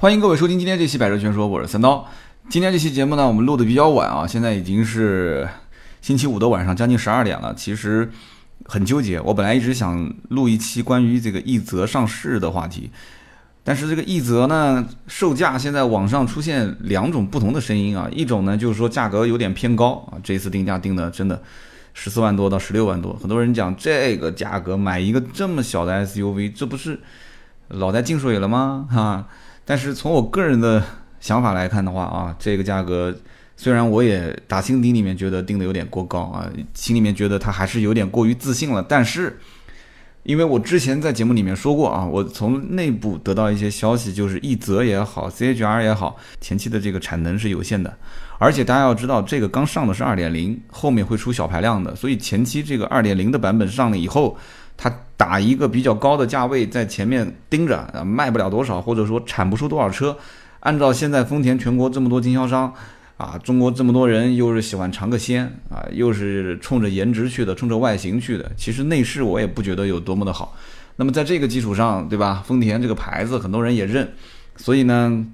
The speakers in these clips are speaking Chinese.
欢迎各位收听今天这期《百车全说》，我是三刀。今天这期节目呢，我们录的比较晚啊，现在已经是星期五的晚上，将近十二点了。其实很纠结，我本来一直想录一期关于这个奕泽上市的话题，但是这个奕泽呢，售价现在网上出现两种不同的声音啊，一种呢就是说价格有点偏高啊，这次定价定的真的十四万多到十六万多，很多人讲这个价格买一个这么小的 SUV，这不是脑袋进水了吗？哈。但是从我个人的想法来看的话啊，这个价格虽然我也打心底里面觉得定的有点过高啊，心里面觉得它还是有点过于自信了。但是，因为我之前在节目里面说过啊，我从内部得到一些消息，就是奕泽也好，CHR 也好，前期的这个产能是有限的，而且大家要知道，这个刚上的是二点零，后面会出小排量的，所以前期这个二点零的版本上了以后。它打一个比较高的价位在前面盯着，啊，卖不了多少，或者说产不出多少车。按照现在丰田全国这么多经销商，啊，中国这么多人又是喜欢尝个鲜，啊，又是冲着颜值去的，冲着外形去的，其实内饰我也不觉得有多么的好。那么在这个基础上，对吧？丰田这个牌子很多人也认，所以呢，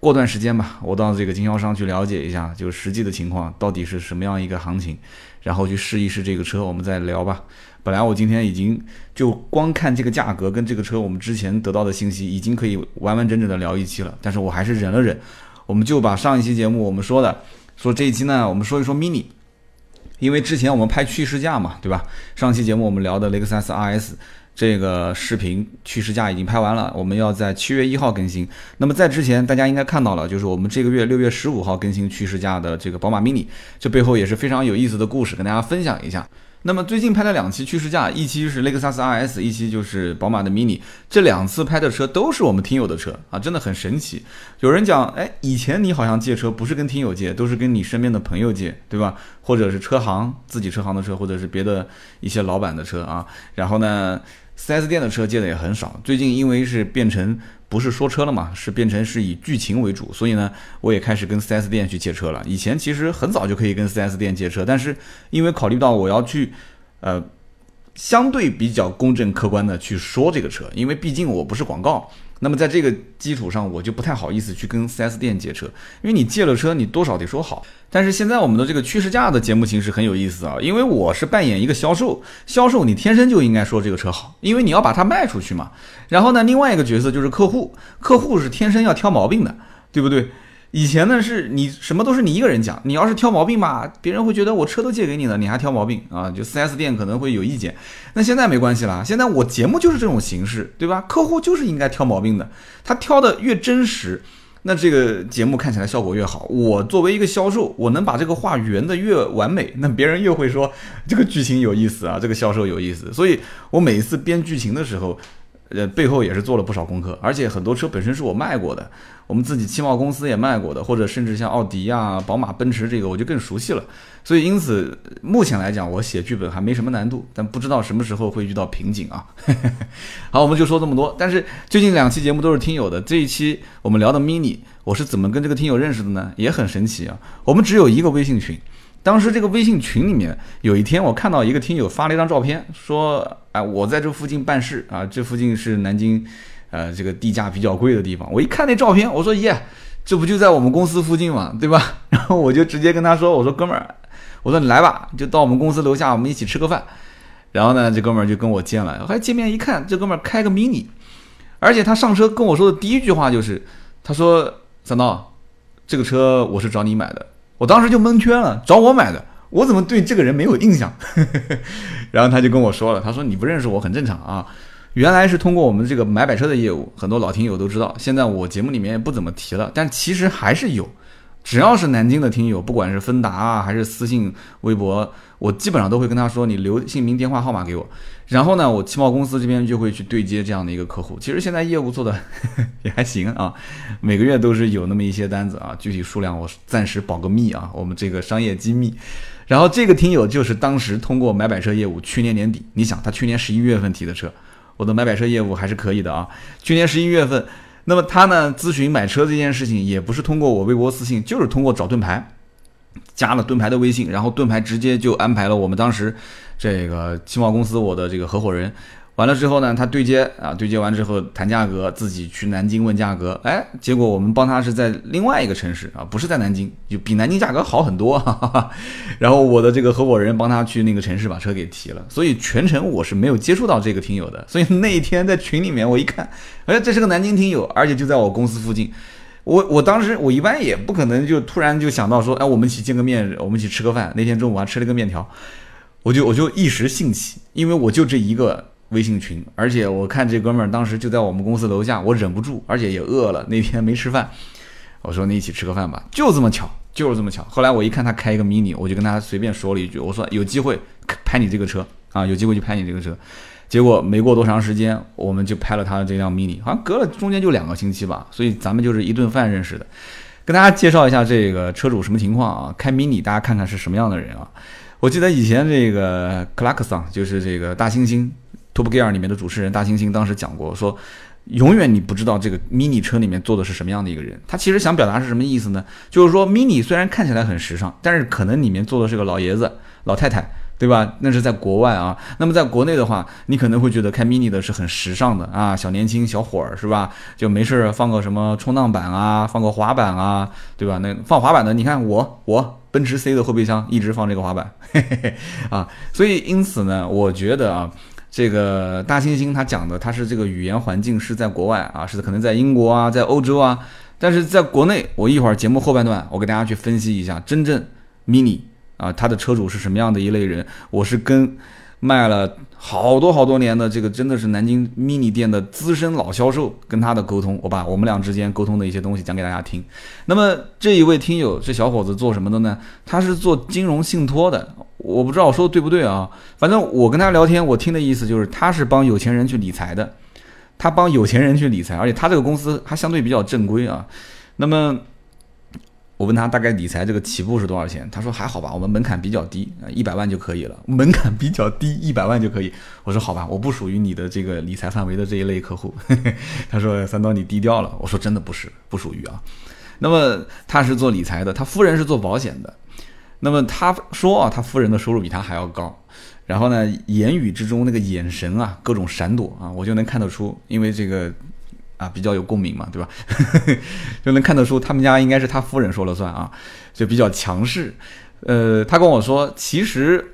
过段时间吧，我到这个经销商去了解一下，就实际的情况到底是什么样一个行情，然后去试一试这个车，我们再聊吧。本来我今天已经就光看这个价格跟这个车，我们之前得到的信息已经可以完完整整的聊一期了，但是我还是忍了忍，我们就把上一期节目我们说的，说这一期呢，我们说一说 mini，因为之前我们拍趋势价嘛，对吧？上期节目我们聊的雷克萨斯 RS 这个视频趋势价已经拍完了，我们要在七月一号更新。那么在之前大家应该看到了，就是我们这个月六月十五号更新趋势价的这个宝马 mini，这背后也是非常有意思的故事，跟大家分享一下。那么最近拍了两期趋势价，一期是雷克萨斯 RS，一期就是宝马的 Mini。这两次拍的车都是我们听友的车啊，真的很神奇。有人讲，哎，以前你好像借车不是跟听友借，都是跟你身边的朋友借，对吧？或者是车行自己车行的车，或者是别的一些老板的车啊。然后呢，4S 店的车借的也很少。最近因为是变成。不是说车了嘛，是变成是以剧情为主，所以呢，我也开始跟 4S 店去借车了。以前其实很早就可以跟 4S 店借车，但是因为考虑到我要去，呃，相对比较公正客观的去说这个车，因为毕竟我不是广告。那么在这个基础上，我就不太好意思去跟 4S 店借车，因为你借了车，你多少得说好。但是现在我们的这个趋势价的节目形式很有意思啊，因为我是扮演一个销售，销售你天生就应该说这个车好，因为你要把它卖出去嘛。然后呢，另外一个角色就是客户，客户是天生要挑毛病的，对不对？以前呢是你什么都是你一个人讲，你要是挑毛病吧，别人会觉得我车都借给你了，你还挑毛病啊，就 4S 店可能会有意见。那现在没关系啦，现在我节目就是这种形式，对吧？客户就是应该挑毛病的，他挑的越真实，那这个节目看起来效果越好。我作为一个销售，我能把这个话圆的越完美，那别人越会说这个剧情有意思啊，这个销售有意思。所以我每一次编剧情的时候。呃，背后也是做了不少功课，而且很多车本身是我卖过的，我们自己汽贸公司也卖过的，或者甚至像奥迪呀、宝马、奔驰这个，我就更熟悉了。所以因此，目前来讲，我写剧本还没什么难度，但不知道什么时候会遇到瓶颈啊。好，我们就说这么多。但是最近两期节目都是听友的，这一期我们聊的 mini，我是怎么跟这个听友认识的呢？也很神奇啊。我们只有一个微信群。当时这个微信群里面，有一天我看到一个听友发了一张照片，说：“哎，我在这附近办事啊，这附近是南京，呃，这个地价比较贵的地方。”我一看那照片，我说：“耶，这不就在我们公司附近嘛，对吧？” 然后我就直接跟他说：“我说哥们儿，我说你来吧，就到我们公司楼下，我们一起吃个饭。”然后呢，这哥们儿就跟我见了，还见面一看，这哥们儿开个 mini，而且他上车跟我说的第一句话就是：“他说三刀，这个车我是找你买的。”我当时就蒙圈了，找我买的，我怎么对这个人没有印象？然后他就跟我说了，他说你不认识我很正常啊，原来是通过我们这个买摆车的业务，很多老听友都知道，现在我节目里面也不怎么提了，但其实还是有。只要是南京的听友，不管是芬达啊，还是私信微博，我基本上都会跟他说，你留姓名、电话号码给我。然后呢，我汽贸公司这边就会去对接这样的一个客户。其实现在业务做的 也还行啊，每个月都是有那么一些单子啊，具体数量我暂时保个密啊，我们这个商业机密。然后这个听友就是当时通过买摆车业务，去年年底，你想他去年十一月份提的车，我的买摆车业务还是可以的啊，去年十一月份。那么他呢咨询买车这件事情也不是通过我微博私信，就是通过找盾牌，加了盾牌的微信，然后盾牌直接就安排了我们当时这个汽贸公司我的这个合伙人，完了之后呢，他对接啊，对接完之后谈价格，自己去南京问价格，哎，结果我们帮他是在另外一个城市啊，不是在南京，就比南京价格好很多。哈 哈然后我的这个合伙人帮他去那个城市把车给提了，所以全程我是没有接触到这个听友的。所以那一天在群里面我一看，哎，这是个南京听友，而且就在我公司附近。我我当时我一般也不可能就突然就想到说，哎，我们一起见个面，我们一起吃个饭。那天中午还吃了个面条，我就我就一时兴起，因为我就这一个。微信群，而且我看这哥们儿当时就在我们公司楼下，我忍不住，而且也饿了，那天没吃饭，我说你一起吃个饭吧，就这么巧，就是这么巧。后来我一看他开一个 mini，我就跟他随便说了一句，我说有机会拍你这个车啊，有机会就拍你这个车。结果没过多长时间，我们就拍了他的这辆 mini，好像隔了中间就两个星期吧，所以咱们就是一顿饭认识的。跟大家介绍一下这个车主什么情况啊？开 mini，大家看看是什么样的人啊？我记得以前这个克拉克桑就是这个大猩猩。Top Gear 里面的主持人大猩猩当时讲过，说永远你不知道这个 Mini 车里面坐的是什么样的一个人。他其实想表达是什么意思呢？就是说 Mini 虽然看起来很时尚，但是可能里面坐的是个老爷子、老太太，对吧？那是在国外啊。那么在国内的话，你可能会觉得开 Mini 的是很时尚的啊，小年轻小伙儿是吧？就没事放个什么冲浪板啊，放个滑板啊，对吧？那放滑板的，你看我我奔驰 C 的后备箱一直放这个滑板，嘿嘿嘿啊。所以因此呢，我觉得啊。这个大猩猩他讲的，他是这个语言环境是在国外啊，是可能在英国啊，在欧洲啊，但是在国内，我一会儿节目后半段，我给大家去分析一下真正 mini 啊，它的车主是什么样的一类人，我是跟卖了。好多好多年的这个真的是南京 mini 店的资深老销售，跟他的沟通，我把我们俩之间沟通的一些东西讲给大家听。那么这一位听友，这小伙子做什么的呢？他是做金融信托的，我不知道我说的对不对啊？反正我跟他聊天，我听的意思就是他是帮有钱人去理财的，他帮有钱人去理财，而且他这个公司还相对比较正规啊。那么。我问他大概理财这个起步是多少钱？他说还好吧，我们门槛比较低啊，一百万就可以了。门槛比较低，一百万就可以。我说好吧，我不属于你的这个理财范围的这一类客户。他说三刀你低调了。我说真的不是，不属于啊。那么他是做理财的，他夫人是做保险的。那么他说啊，他夫人的收入比他还要高。然后呢，言语之中那个眼神啊，各种闪躲啊，我就能看得出，因为这个。啊，比较有共鸣嘛，对吧？就能看得出他们家应该是他夫人说了算啊，就比较强势。呃，他跟我说，其实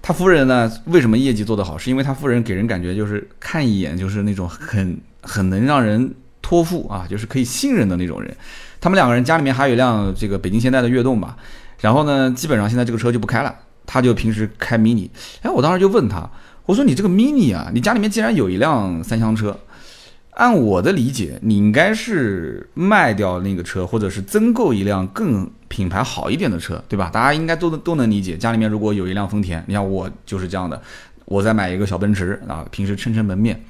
他夫人呢，为什么业绩做得好，是因为他夫人给人感觉就是看一眼就是那种很很能让人托付啊，就是可以信任的那种人。他们两个人家里面还有一辆这个北京现代的悦动吧，然后呢，基本上现在这个车就不开了，他就平时开 mini。哎，我当时就问他，我说你这个 mini 啊，你家里面既然有一辆三厢车。按我的理解，你应该是卖掉那个车，或者是增购一辆更品牌好一点的车，对吧？大家应该都都能理解。家里面如果有一辆丰田，你像我就是这样的，我再买一个小奔驰啊，平时撑撑门面。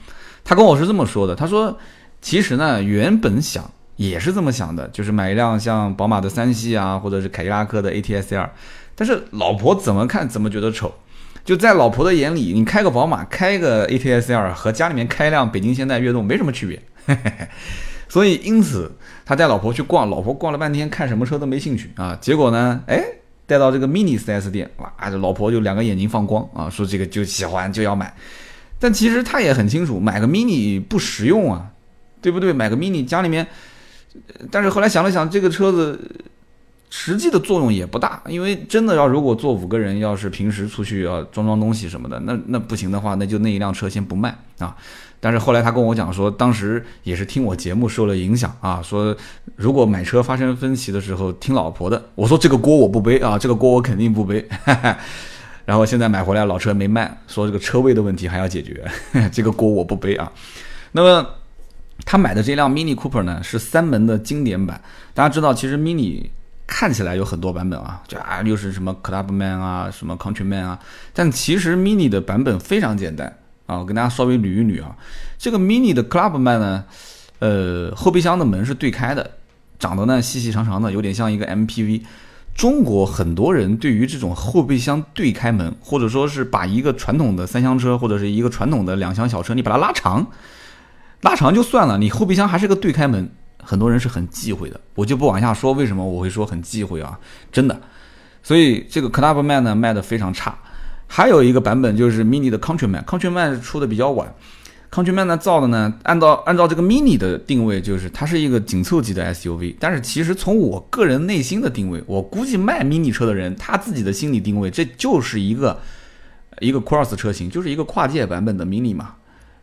他跟我是这么说的，他说其实呢，原本想也是这么想的，就是买一辆像宝马的三系啊，或者是凯迪拉克的 ATS-L，但是老婆怎么看怎么觉得丑。就在老婆的眼里，你开个宝马，开个 ATS-L 和家里面开一辆北京现代悦动没什么区别，所以因此他带老婆去逛，老婆逛了半天，看什么车都没兴趣啊。结果呢，哎，带到这个 Mini 4S 店，哇，这老婆就两个眼睛放光啊，说这个就喜欢就要买。但其实他也很清楚，买个 Mini 不实用啊，对不对？买个 Mini 家里面，但是后来想了想，这个车子。实际的作用也不大，因为真的要如果坐五个人，要是平时出去要装装东西什么的，那那不行的话，那就那一辆车先不卖啊。但是后来他跟我讲说，当时也是听我节目受了影响啊，说如果买车发生分歧的时候听老婆的，我说这个锅我不背啊，这个锅我肯定不背。然后现在买回来老车没卖，说这个车位的问题还要解决，这个锅我不背啊。那么他买的这辆 Mini Cooper 呢，是三门的经典版，大家知道其实 Mini。看起来有很多版本啊，就啊又是什么 Clubman 啊，什么 Countryman 啊，但其实 Mini 的版本非常简单啊，我跟大家稍微捋一捋啊，这个 Mini 的 Clubman 呢，呃，后备箱的门是对开的，长得呢细细长长的，有点像一个 MPV。中国很多人对于这种后备箱对开门，或者说是把一个传统的三厢车或者是一个传统的两厢小车，你把它拉长，拉长就算了，你后备箱还是个对开门。很多人是很忌讳的，我就不往下说为什么我会说很忌讳啊，真的。所以这个 Clubman 呢卖的非常差。还有一个版本就是 Mini 的 Countryman，Countryman 出的比较晚。Countryman 呢造的呢，按照按照这个 Mini 的定位，就是它是一个紧凑级的 SUV。但是其实从我个人内心的定位，我估计卖 Mini 车的人他自己的心理定位，这就是一个一个 Cross 车型，就是一个跨界版本的 Mini 嘛。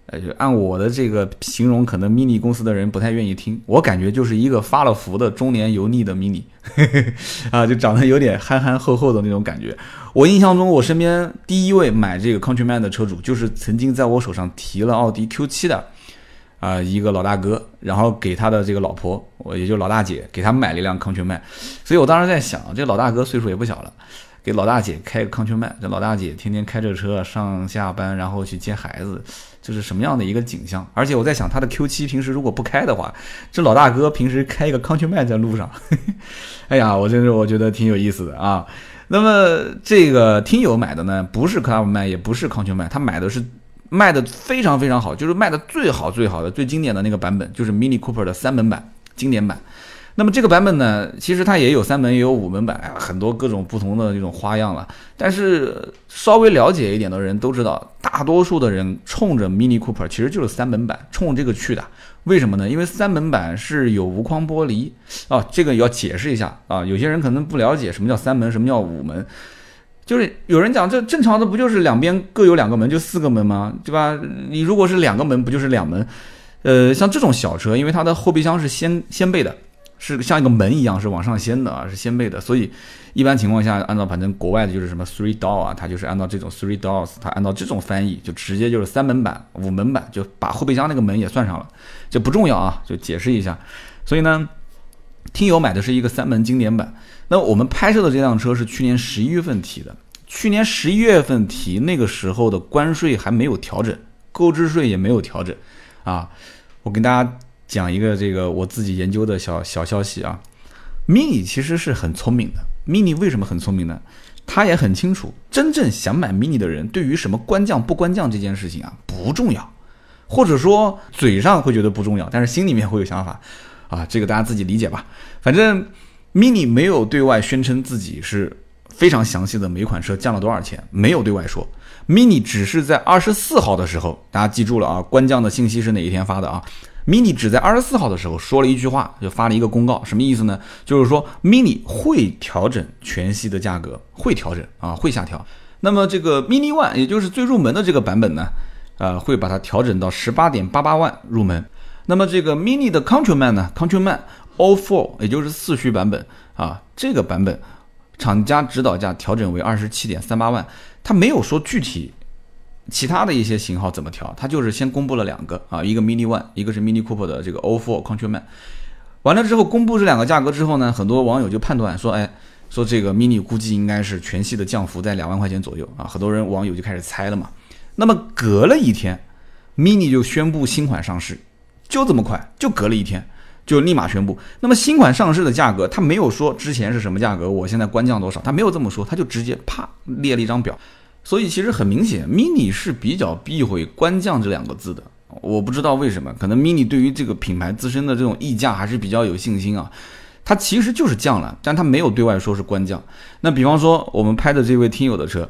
呃，就按我的这个形容，可能 mini 公司的人不太愿意听。我感觉就是一个发了福的中年油腻的 mini，啊，就长得有点憨憨厚厚的那种感觉。我印象中，我身边第一位买这个 Countryman 的车主，就是曾经在我手上提了奥迪 Q7 的啊一个老大哥，然后给他的这个老婆，我也就老大姐，给他买了一辆 Countryman。所以我当时在想，这老大哥岁数也不小了。给老大姐开个康全曼，这老大姐天天开着车上下班，然后去接孩子，就是什么样的一个景象？而且我在想，他的 Q7 平时如果不开的话，这老大哥平时开一个康全曼在路上，哎呀，我真是我觉得挺有意思的啊。那么这个听友买的呢，不是 Clubman，也不是康全曼，他买的是卖的非常非常好，就是卖的最好最好的、最经典的那个版本，就是 Mini Cooper 的三门版经典版。那么这个版本呢，其实它也有三门，也有五门版，很多各种不同的这种花样了。但是稍微了解一点的人都知道，大多数的人冲着 Mini Cooper 其实就是三门版，冲这个去的。为什么呢？因为三门版是有无框玻璃啊，这个要解释一下啊。有些人可能不了解什么叫三门，什么叫五门，就是有人讲这正常的不就是两边各有两个门就四个门吗？对吧？你如果是两个门，不就是两门？呃，像这种小车，因为它的后备箱是掀掀背的。是像一个门一样，是往上掀的啊，是掀背的，所以一般情况下，按照反正国外的就是什么 three door 啊，它就是按照这种 three doors，它按照这种翻译，就直接就是三门版、五门版，就把后备箱那个门也算上了，这不重要啊，就解释一下。所以呢，听友买的是一个三门经典版，那我们拍摄的这辆车是去年十一月份提的，去年十一月份提，那个时候的关税还没有调整，购置税也没有调整啊，我跟大家。讲一个这个我自己研究的小小消息啊，mini 其实是很聪明的。mini 为什么很聪明呢？他也很清楚，真正想买 mini 的人，对于什么官降不官降这件事情啊不重要，或者说嘴上会觉得不重要，但是心里面会有想法啊，这个大家自己理解吧。反正 mini 没有对外宣称自己是非常详细的每款车降了多少钱，没有对外说。mini 只是在二十四号的时候，大家记住了啊，官降的信息是哪一天发的啊？mini 只在二十四号的时候说了一句话，就发了一个公告，什么意思呢？就是说 mini 会调整全系的价格，会调整啊，会下调。那么这个 mini one，也就是最入门的这个版本呢，呃，会把它调整到十八点八八万入门。那么这个 mini 的 Countryman 呢，Countryman All Four，也就是四驱版本啊，这个版本厂家指导价调整为二十七点三八万，它没有说具体。其他的一些型号怎么调？它就是先公布了两个啊，一个 Mini One，一个是 Mini Cooper 的这个 O4 Countryman。完了之后公布这两个价格之后呢，很多网友就判断说，哎，说这个 Mini 估计应该是全系的降幅在两万块钱左右啊，很多人网友就开始猜了嘛。那么隔了一天，Mini 就宣布新款上市，就这么快，就隔了一天就立马宣布。那么新款上市的价格，他没有说之前是什么价格，我现在官降多少，他没有这么说，他就直接啪列了一张表。所以其实很明显，mini 是比较避讳“官降”这两个字的。我不知道为什么，可能 mini 对于这个品牌自身的这种溢价还是比较有信心啊。它其实就是降了，但它没有对外说是官降。那比方说我们拍的这位听友的车，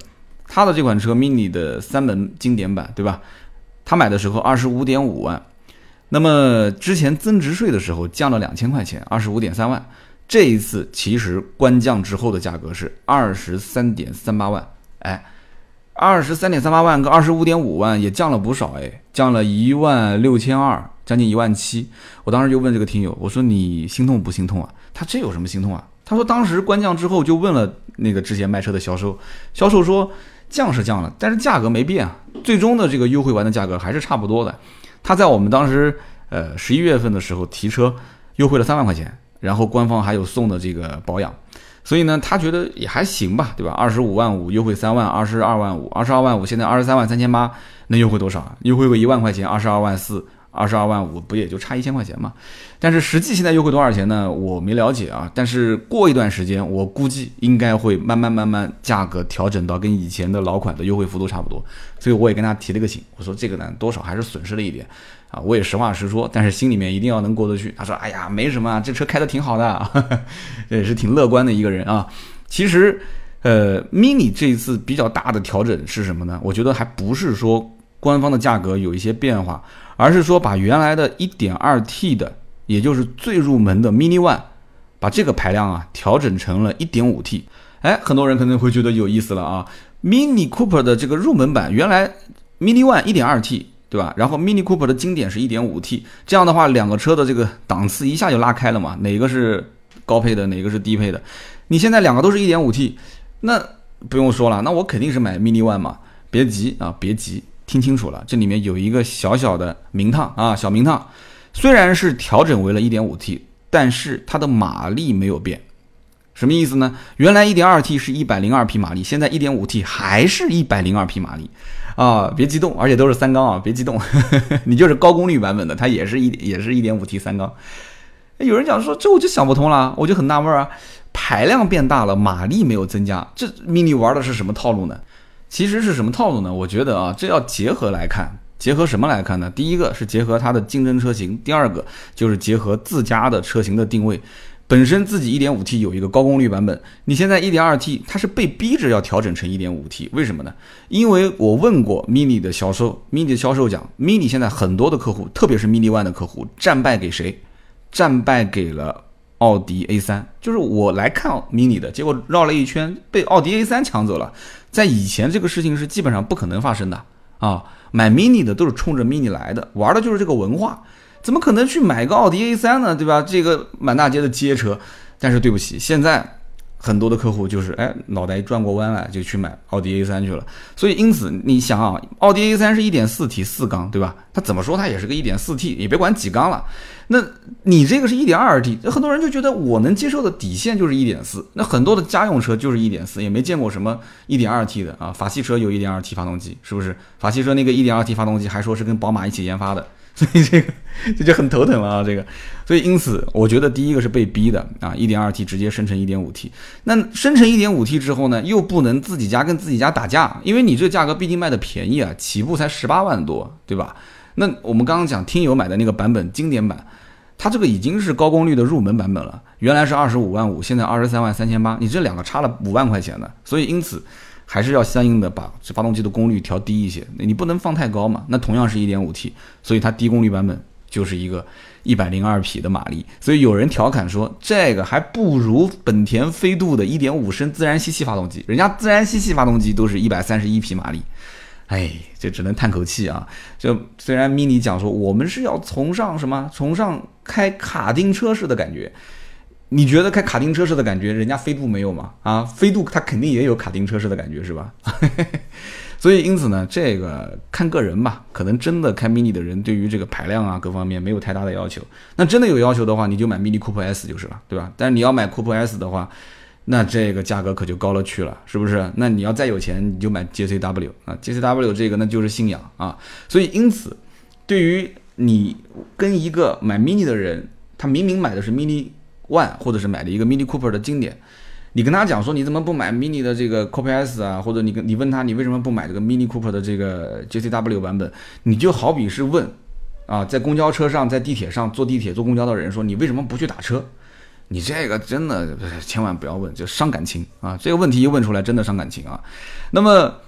他的这款车 mini 的三门经典版，对吧？他买的时候二十五点五万，那么之前增值税的时候降了两千块钱，二十五点三万。这一次其实官降之后的价格是二十三点三八万，哎。二十三点三八万跟二十五点五万也降了不少哎，降了一万六千二，将近一万七。我当时就问这个听友，我说你心痛不心痛啊？他这有什么心痛啊？他说当时官降之后就问了那个之前卖车的销售，销售说降是降了，但是价格没变啊，最终的这个优惠完的价格还是差不多的。他在我们当时呃十一月份的时候提车优惠了三万块钱，然后官方还有送的这个保养。所以呢，他觉得也还行吧，对吧？二十五万五优惠三万，二十二万五，二十二万五，现在二十三万三千八，能优惠多少？优惠个一万块钱，二十二万四，二十二万五，不也就差一千块钱吗？但是实际现在优惠多少钱呢？我没了解啊。但是过一段时间，我估计应该会慢慢慢慢价格调整到跟以前的老款的优惠幅度差不多。所以我也跟他提了个醒，我说这个呢，多少还是损失了一点。啊，我也实话实说，但是心里面一定要能过得去。他说：“哎呀，没什么，这车开的挺好的，也是挺乐观的一个人啊。”其实，呃，mini 这一次比较大的调整是什么呢？我觉得还不是说官方的价格有一些变化，而是说把原来的 1.2T 的，也就是最入门的 Mini One，把这个排量啊调整成了 1.5T。哎，很多人可能会觉得有意思了啊，Mini Cooper 的这个入门版原来 Mini One 1.2T，对吧？然后 Mini Cooper 的经典是一点五 T，这样的话两个车的这个档次一下就拉开了嘛？哪个是高配的，哪个是低配的？你现在两个都是一点五 T，那不用说了，那我肯定是买 Mini One 嘛。别急啊，别急，听清楚了，这里面有一个小小的名堂啊，小名堂。虽然是调整为了一点五 T，但是它的马力没有变。什么意思呢？原来一点二 T 是一百零二匹马力，现在一点五 T 还是一百零二匹马力啊！别激动，而且都是三缸啊！别激动，你就是高功率版本的，它也是一也是一点五 T 三缸。有人讲说这我就想不通了，我就很纳闷啊，排量变大了，马力没有增加，这 mini 玩的是什么套路呢？其实是什么套路呢？我觉得啊，这要结合来看，结合什么来看呢？第一个是结合它的竞争车型，第二个就是结合自家的车型的定位。本身自己 1.5T 有一个高功率版本，你现在 1.2T 它是被逼着要调整成 1.5T，为什么呢？因为我问过 Mini 的销售，Mini 的销售讲，Mini 现在很多的客户，特别是 Mini One 的客户，战败给谁？战败给了奥迪 A3，就是我来看 Mini 的结果绕了一圈，被奥迪 A3 抢走了。在以前这个事情是基本上不可能发生的啊，买 Mini 的都是冲着 Mini 来的，玩的就是这个文化。怎么可能去买个奥迪 A3 呢？对吧？这个满大街的街车，但是对不起，现在很多的客户就是哎，脑袋转过弯来就去买奥迪 A3 去了。所以因此你想啊，奥迪 A3 是一点四 T 四缸，对吧？它怎么说它也是个一点四 T，也别管几缸了。那你这个是一点二 T，很多人就觉得我能接受的底线就是一点四。那很多的家用车就是一点四，也没见过什么一点二 T 的啊。法系车有一点二 T 发动机，是不是？法系车那个一点二 T 发动机还说是跟宝马一起研发的。所以这个这就很头疼了啊！这个，所以因此，我觉得第一个是被逼的啊，一点二 T 直接生成一点五 T，那生成一点五 T 之后呢，又不能自己家跟自己家打架，因为你这价格毕竟卖的便宜啊，起步才十八万多，对吧？那我们刚刚讲听友买的那个版本经典版，它这个已经是高功率的入门版本了，原来是二十五万五，现在二十三万三千八，你这两个差了五万块钱的，所以因此。还是要相应的把这发动机的功率调低一些，你不能放太高嘛。那同样是一点五 T，所以它低功率版本就是一个一百零二匹的马力。所以有人调侃说，这个还不如本田飞度的一点五升自然吸气发动机，人家自然吸气发动机都是一百三十一匹马力。哎，这只能叹口气啊。就虽然 mini 讲说我们是要崇尚什么，崇尚开卡丁车式的感觉。你觉得开卡丁车式的感觉，人家飞度没有吗？啊，飞度它肯定也有卡丁车式的感觉，是吧？所以因此呢，这个看个人吧，可能真的开 mini 的人对于这个排量啊各方面没有太大的要求。那真的有要求的话，你就买 mini Cooper S 就是了，对吧？但是你要买 Cooper S 的话，那这个价格可就高了去了，是不是？那你要再有钱，你就买 JCW 啊，JCW 这个那就是信仰啊。所以因此，对于你跟一个买 mini 的人，他明明买的是 mini。One 或者是买了一个 Mini Cooper 的经典，你跟他讲说你怎么不买 Mini 的这个 Copy S 啊？或者你跟你问他你为什么不买这个 Mini Cooper 的这个 JCW 版本？你就好比是问啊，在公交车上，在地铁上坐地铁坐公交的人说你为什么不去打车？你这个真的千万不要问，就伤感情啊！这个问题一问出来真的伤感情啊。那么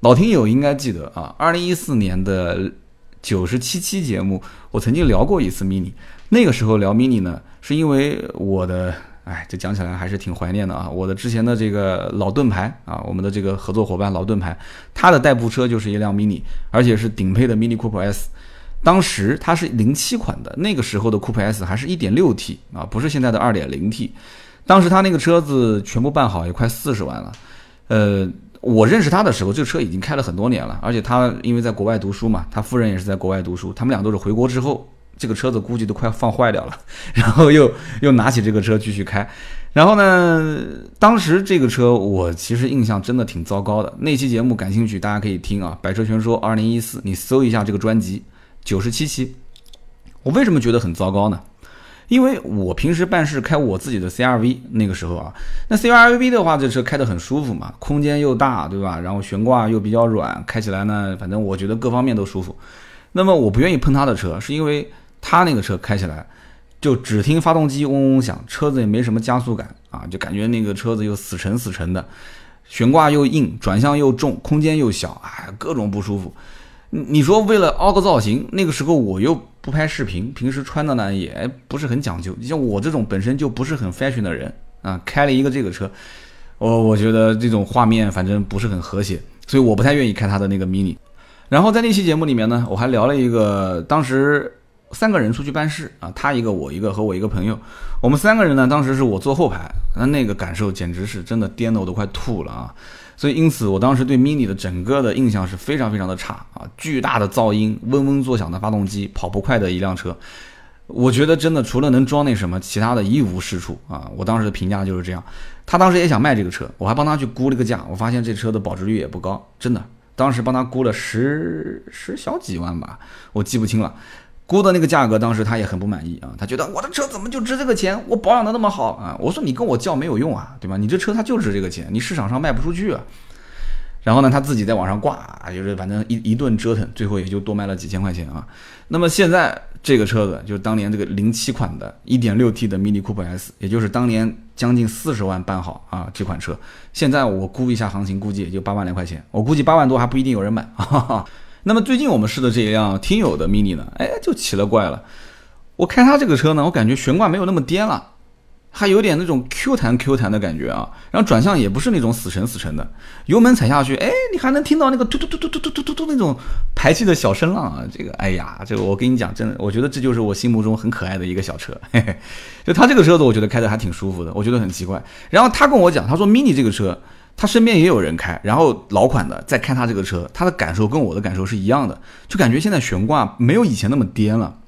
老听友应该记得啊，二零一四年的九十七期节目，我曾经聊过一次 Mini。那个时候聊 mini 呢，是因为我的，哎，这讲起来还是挺怀念的啊。我的之前的这个老盾牌啊，我们的这个合作伙伴老盾牌，他的代步车就是一辆 mini，而且是顶配的 mini Cooper S。当时它是零七款的，那个时候的 Cooper S 还是一点六 T 啊，不是现在的二点零 T。当时他那个车子全部办好也快四十万了。呃，我认识他的时候，这车已经开了很多年了，而且他因为在国外读书嘛，他夫人也是在国外读书，他们俩都是回国之后。这个车子估计都快放坏掉了，然后又又拿起这个车继续开，然后呢，当时这个车我其实印象真的挺糟糕的。那期节目感兴趣大家可以听啊，《百车全说》二零一四，你搜一下这个专辑九十七期。我为什么觉得很糟糕呢？因为我平时办事开我自己的 CRV，那个时候啊，那 CRV 的话，这车开得很舒服嘛，空间又大，对吧？然后悬挂又比较软，开起来呢，反正我觉得各方面都舒服。那么我不愿意碰他的车，是因为。他那个车开起来，就只听发动机嗡嗡响，车子也没什么加速感啊，就感觉那个车子又死沉死沉的，悬挂又硬，转向又重，空间又小，哎，各种不舒服。你说为了凹个造型，那个时候我又不拍视频，平时穿的呢也不是很讲究。你像我这种本身就不是很 fashion 的人啊，开了一个这个车，我我觉得这种画面反正不是很和谐，所以我不太愿意开他的那个 mini。然后在那期节目里面呢，我还聊了一个当时三个人出去办事啊，他一个我一个和我一个朋友，我们三个人呢，当时是我坐后排，那那个感受简直是真的颠的我都快吐了啊！所以因此我当时对 mini 的整个的印象是非常非常的差啊，巨大的噪音，嗡嗡作响的发动机，跑不快的一辆车，我觉得真的除了能装那什么，其他的一无是处啊！我当时的评价就是这样。他当时也想卖这个车，我还帮他去估了个价，我发现这车的保值率也不高，真的。当时帮他估了十十小几万吧，我记不清了，估的那个价格，当时他也很不满意啊，他觉得我的车怎么就值这个钱？我保养的那么好啊！我说你跟我叫没有用啊，对吧？你这车它就值这个钱，你市场上卖不出去啊。然后呢，他自己在网上挂，就是反正一一顿折腾，最后也就多卖了几千块钱啊。那么现在。这个车子就是当年这个零七款的 1.6T 的 Mini Cooper S，也就是当年将近四十万办好啊这款车，现在我估一下行情，估计也就八万来块钱，我估计八万多还不一定有人买。哈 哈那么最近我们试的这一辆听友的 Mini 呢，哎，就奇了怪了，我开它这个车呢，我感觉悬挂没有那么颠了。还有点那种 Q 弹 Q 弹的感觉啊，然后转向也不是那种死沉死沉的，油门踩下去，哎，你还能听到那个突突突突突突突突突那种排气的小声浪啊，这个，哎呀，这个我跟你讲，真的，我觉得这就是我心目中很可爱的一个小车，嘿嘿，就他这个车子，我觉得开的还挺舒服的，我觉得很奇怪。然后他跟我讲，他说 Mini 这个车，他身边也有人开，然后老款的在开他这个车，他的感受跟我的感受是一样的，就感觉现在悬挂没有以前那么颠了，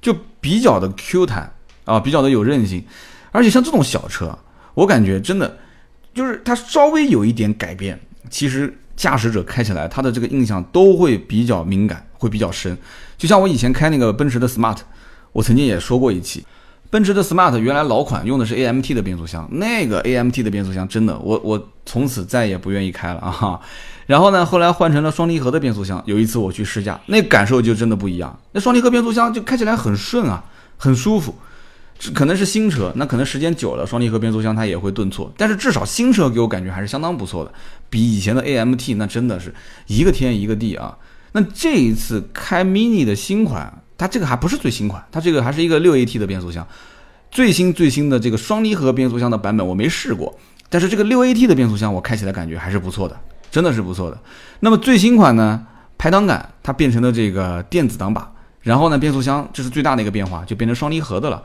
就比较的 Q 弹啊，比较的有韧性。而且像这种小车，我感觉真的就是它稍微有一点改变，其实驾驶者开起来他的这个印象都会比较敏感，会比较深。就像我以前开那个奔驰的 Smart，我曾经也说过一期，奔驰的 Smart 原来老款用的是 AMT 的变速箱，那个 AMT 的变速箱真的，我我从此再也不愿意开了啊。然后呢，后来换成了双离合的变速箱，有一次我去试驾，那感受就真的不一样。那双离合变速箱就开起来很顺啊，很舒服。可能是新车，那可能时间久了，双离合变速箱它也会顿挫。但是至少新车给我感觉还是相当不错的，比以前的 AMT 那真的是一个天一个地啊。那这一次开 Mini 的新款，它这个还不是最新款，它这个还是一个六 AT 的变速箱。最新最新的这个双离合变速箱的版本我没试过，但是这个六 AT 的变速箱我开起来感觉还是不错的，真的是不错的。那么最新款呢，排档杆它变成了这个电子挡把，然后呢变速箱这是最大的一个变化，就变成双离合的了。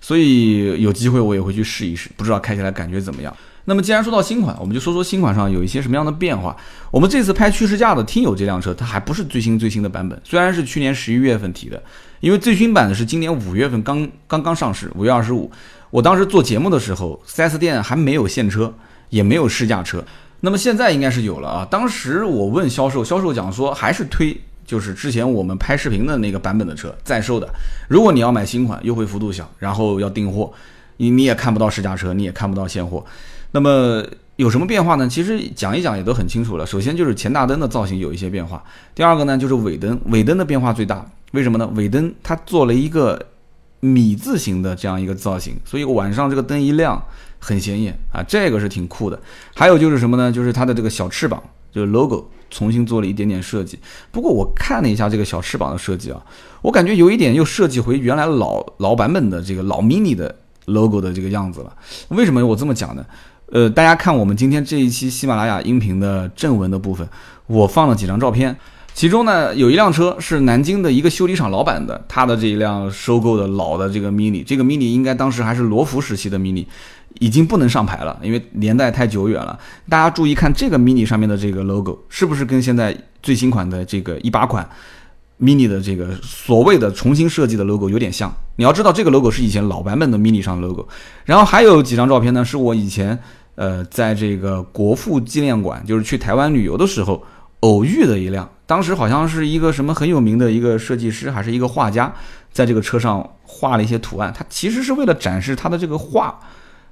所以有机会我也会去试一试，不知道开起来感觉怎么样。那么既然说到新款，我们就说说新款上有一些什么样的变化。我们这次拍趋势价的听友这辆车，它还不是最新最新的版本，虽然是去年十一月份提的，因为最新版的是今年五月份刚刚刚上市，五月二十五。我当时做节目的时候，4S 店还没有现车，也没有试驾车。那么现在应该是有了啊。当时我问销售，销售讲说还是推。就是之前我们拍视频的那个版本的车在售的，如果你要买新款，优惠幅度小，然后要订货，你你也看不到试驾车，你也看不到现货。那么有什么变化呢？其实讲一讲也都很清楚了。首先就是前大灯的造型有一些变化，第二个呢就是尾灯，尾灯的变化最大。为什么呢？尾灯它做了一个米字形的这样一个造型，所以晚上这个灯一亮很显眼啊，这个是挺酷的。还有就是什么呢？就是它的这个小翅膀，就是 logo。重新做了一点点设计，不过我看了一下这个小翅膀的设计啊，我感觉有一点又设计回原来老老版本的这个老 mini 的 logo 的这个样子了。为什么我这么讲呢？呃，大家看我们今天这一期喜马拉雅音频的正文的部分，我放了几张照片，其中呢有一辆车是南京的一个修理厂老板的，他的这一辆收购的老的这个 mini，这个 mini 应该当时还是罗孚时期的 mini。已经不能上牌了，因为年代太久远了。大家注意看这个 mini 上面的这个 logo，是不是跟现在最新款的这个一八款 mini 的这个所谓的重新设计的 logo 有点像？你要知道，这个 logo 是以前老版本的 mini 上的 logo。然后还有几张照片呢，是我以前呃在这个国父纪念馆，就是去台湾旅游的时候偶遇的一辆。当时好像是一个什么很有名的一个设计师，还是一个画家，在这个车上画了一些图案。他其实是为了展示他的这个画。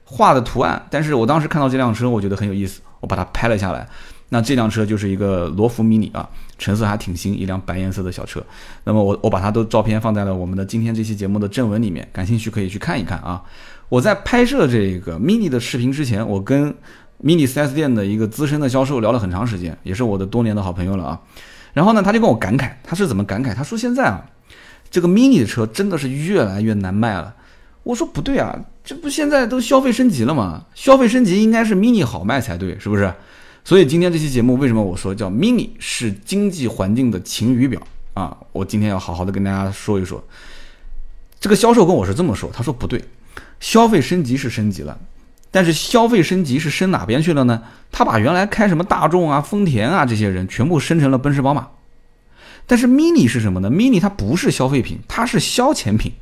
画的图案，但是我当时看到这辆车，我觉得很有意思，我把它拍了下来。那这辆车就是一个罗孚 mini 啊，成色还挺新，一辆白颜色的小车。那么我我把它的照片放在了我们的今天这期节目的正文里面，感兴趣可以去看一看啊。我在拍摄这个 mini 的视频之前，我跟 mini 4S 店的一个资深的销售聊了很长时间，也是我的多年的好朋友了啊。然后呢，他就跟我感慨，他是怎么感慨？他说现在啊，这个 mini 的车真的是越来越难卖了。我说不对啊，这不现在都消费升级了吗？消费升级应该是 mini 好卖才对，是不是？所以今天这期节目为什么我说叫 mini 是经济环境的晴雨表啊？我今天要好好的跟大家说一说。这个销售跟我是这么说，他说不对，消费升级是升级了。但是消费升级是升哪边去了呢？他把原来开什么大众啊、丰田啊这些人全部升成了奔驰、宝马。但是 mini 是什么呢？mini 它不是消费品，它是消遣品。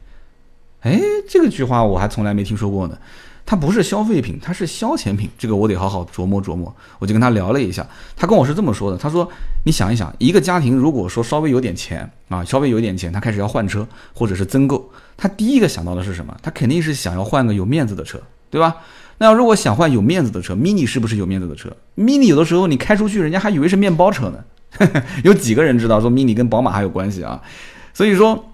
哎，这个句话我还从来没听说过呢。它不是消费品，它是消遣品。这个我得好好琢磨琢磨。我就跟他聊了一下，他跟我是这么说的：他说，你想一想，一个家庭如果说稍微有点钱啊，稍微有点钱，他开始要换车或者是增购，他第一个想到的是什么？他肯定是想要换个有面子的车，对吧？那要如果想换有面子的车，mini 是不是有面子的车？mini 有的时候你开出去，人家还以为是面包车呢。有几个人知道说 mini 跟宝马还有关系啊？所以说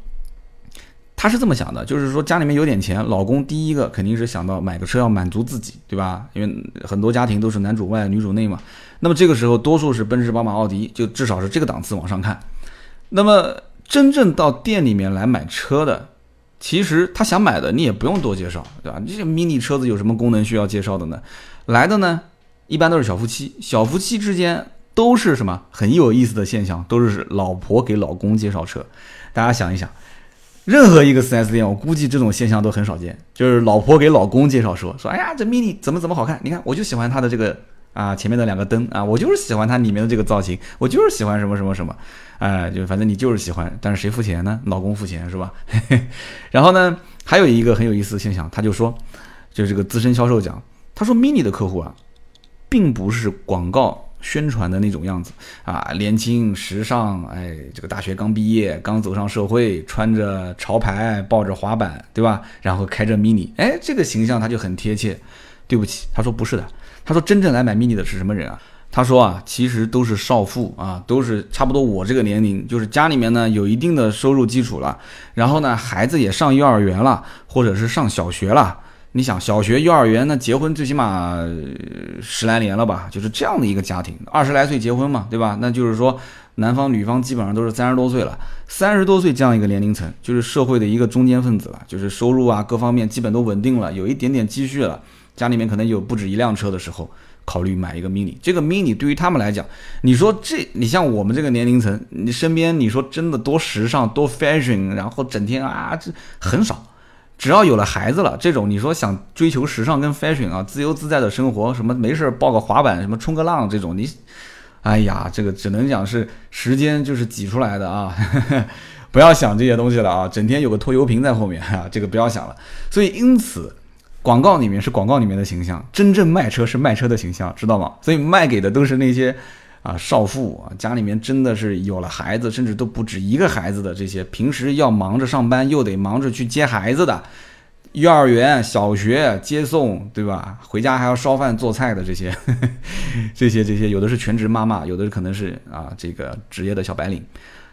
他是这么想的，就是说家里面有点钱，老公第一个肯定是想到买个车要满足自己，对吧？因为很多家庭都是男主外女主内嘛。那么这个时候多数是奔驰、宝马、奥迪，就至少是这个档次往上看。那么真正到店里面来买车的。其实他想买的，你也不用多介绍，对吧？这些 mini 车子有什么功能需要介绍的呢？来的呢，一般都是小夫妻，小夫妻之间都是什么很有意思的现象，都是老婆给老公介绍车。大家想一想，任何一个 4S 店，我估计这种现象都很少见，就是老婆给老公介绍说说，哎呀，这 mini 怎么怎么好看？你看，我就喜欢它的这个。啊，前面的两个灯啊，我就是喜欢它里面的这个造型，我就是喜欢什么什么什么，哎，就反正你就是喜欢，但是谁付钱呢？老公付钱是吧？然后呢，还有一个很有意思的现象，他就说，就是这个资深销售讲，他说 mini 的客户啊，并不是广告宣传的那种样子啊，年轻时尚，哎，这个大学刚毕业，刚走上社会，穿着潮牌，抱着滑板，对吧？然后开着 mini，哎，这个形象他就很贴切。对不起，他说不是的。他说：“真正来买 mini 的是什么人啊？”他说：“啊，其实都是少妇啊，都是差不多我这个年龄，就是家里面呢有一定的收入基础了，然后呢孩子也上幼儿园了，或者是上小学了。你想小学、幼儿园，那结婚最起码十来年了吧？就是这样的一个家庭，二十来岁结婚嘛，对吧？那就是说男方女方基本上都是三十多岁了，三十多岁这样一个年龄层，就是社会的一个中间分子了，就是收入啊各方面基本都稳定了，有一点点积蓄了。”家里面可能有不止一辆车的时候，考虑买一个 mini。这个 mini 对于他们来讲，你说这，你像我们这个年龄层，你身边你说真的多时尚多 fashion，然后整天啊这很少。只要有了孩子了，这种你说想追求时尚跟 fashion 啊，自由自在的生活，什么没事抱个滑板，什么冲个浪这种，你，哎呀，这个只能讲是时间就是挤出来的啊，不要想这些东西了啊，整天有个拖油瓶在后面啊，这个不要想了。所以因此。广告里面是广告里面的形象，真正卖车是卖车的形象，知道吗？所以卖给的都是那些啊少妇啊，家里面真的是有了孩子，甚至都不止一个孩子的这些，平时要忙着上班，又得忙着去接孩子的，幼儿园、小学接送，对吧？回家还要烧饭做菜的这些，这些这些，有的是全职妈妈，有的可能是啊这个职业的小白领。